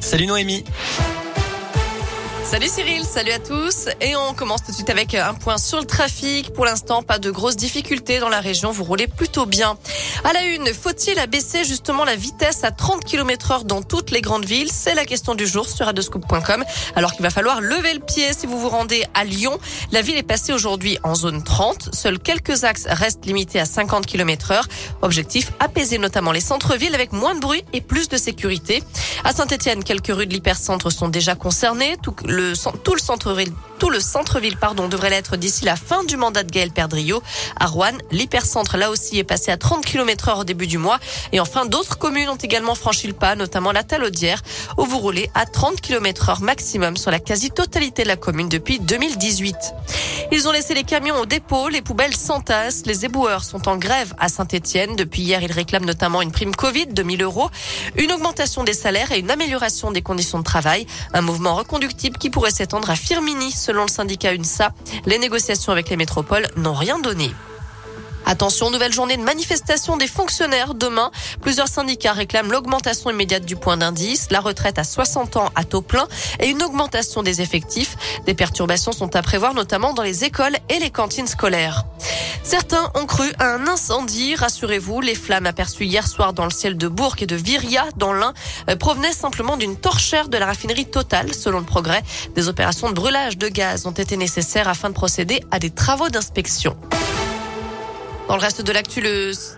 Salut Noémie. Salut Cyril, salut à tous. Et on commence tout de suite avec un point sur le trafic. Pour l'instant, pas de grosses difficultés dans la région. Vous roulez plutôt bien. À la une, faut-il abaisser justement la vitesse à 30 km heure dans toutes les grandes villes? C'est la question du jour sur radoscope.com. Alors qu'il va falloir lever le pied si vous vous rendez à Lyon. La ville est passée aujourd'hui en zone 30. Seuls quelques axes restent limités à 50 km heure. Objectif, apaiser notamment les centres-villes avec moins de bruit et plus de sécurité. À Saint-Etienne, quelques rues de l'hypercentre sont déjà concernées. Tout le, tout le centre-ville tout le centre-ville pardon devrait l'être d'ici la fin du mandat de Gaël Perdriau. À Rouen, l'hypercentre là aussi est passé à 30 km heure au début du mois. Et enfin, d'autres communes ont également franchi le pas, notamment la Talaudière, où vous roulez à 30 km heure maximum sur la quasi-totalité de la commune depuis 2018. Ils ont laissé les camions au dépôt, les poubelles s'entassent, les éboueurs sont en grève à Saint-Etienne. Depuis hier, ils réclament notamment une prime Covid de 1000 euros, une augmentation des salaires et une amélioration des conditions de travail. Un mouvement reconductible qui pourrait s'étendre à Firmini, selon le syndicat UNSA. Les négociations avec les métropoles n'ont rien donné. Attention, nouvelle journée de manifestation des fonctionnaires demain. Plusieurs syndicats réclament l'augmentation immédiate du point d'indice, la retraite à 60 ans à taux plein et une augmentation des effectifs. Des perturbations sont à prévoir notamment dans les écoles et les cantines scolaires. Certains ont cru à un incendie. Rassurez-vous, les flammes aperçues hier soir dans le ciel de Bourg et de Viria, dans l'Ain, euh, provenaient simplement d'une torchère de la raffinerie totale. Selon le progrès, des opérations de brûlage de gaz ont été nécessaires afin de procéder à des travaux d'inspection. Dans le reste de l'actu,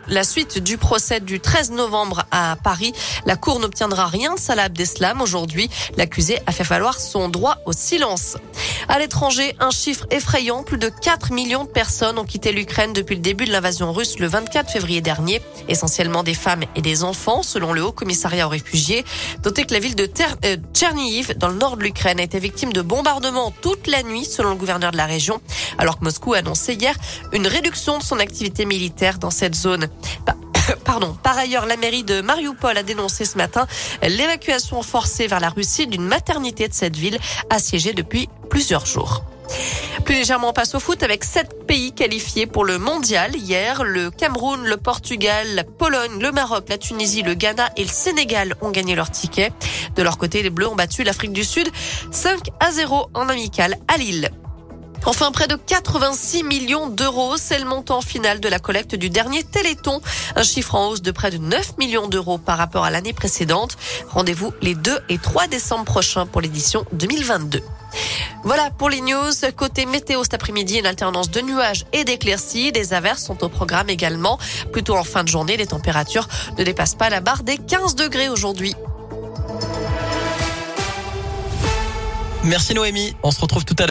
la suite du procès du 13 novembre à Paris. La Cour n'obtiendra rien de Salah Abdeslam aujourd'hui. L'accusé a fait valoir son droit au silence. À l'étranger, un chiffre effrayant. Plus de 4 millions de personnes ont quitté l'Ukraine depuis le début de l'invasion russe le 24 février dernier. Essentiellement des femmes et des enfants, selon le Haut Commissariat aux réfugiés. Notez que la ville de euh, Tchernihiv, dans le nord de l'Ukraine, a été victime de bombardements toute la nuit, selon le gouverneur de la région. Alors que Moscou a annoncé hier une réduction de son activité militaires dans cette zone. Pardon. Par ailleurs, la mairie de Mariupol a dénoncé ce matin l'évacuation forcée vers la Russie d'une maternité de cette ville assiégée depuis plusieurs jours. Plus légèrement, on passe au foot avec sept pays qualifiés pour le mondial. Hier, le Cameroun, le Portugal, la Pologne, le Maroc, la Tunisie, le Ghana et le Sénégal ont gagné leur ticket. De leur côté, les Bleus ont battu l'Afrique du Sud 5 à 0 en amical à Lille. Enfin, près de 86 millions d'euros, c'est le montant final de la collecte du dernier Téléthon. Un chiffre en hausse de près de 9 millions d'euros par rapport à l'année précédente. Rendez-vous les 2 et 3 décembre prochains pour l'édition 2022. Voilà pour les news. Côté météo cet après-midi, une alternance de nuages et d'éclaircies. Des averses sont au programme également. Plutôt en fin de journée, les températures ne dépassent pas la barre des 15 degrés aujourd'hui. Merci Noémie. On se retrouve tout à l'heure.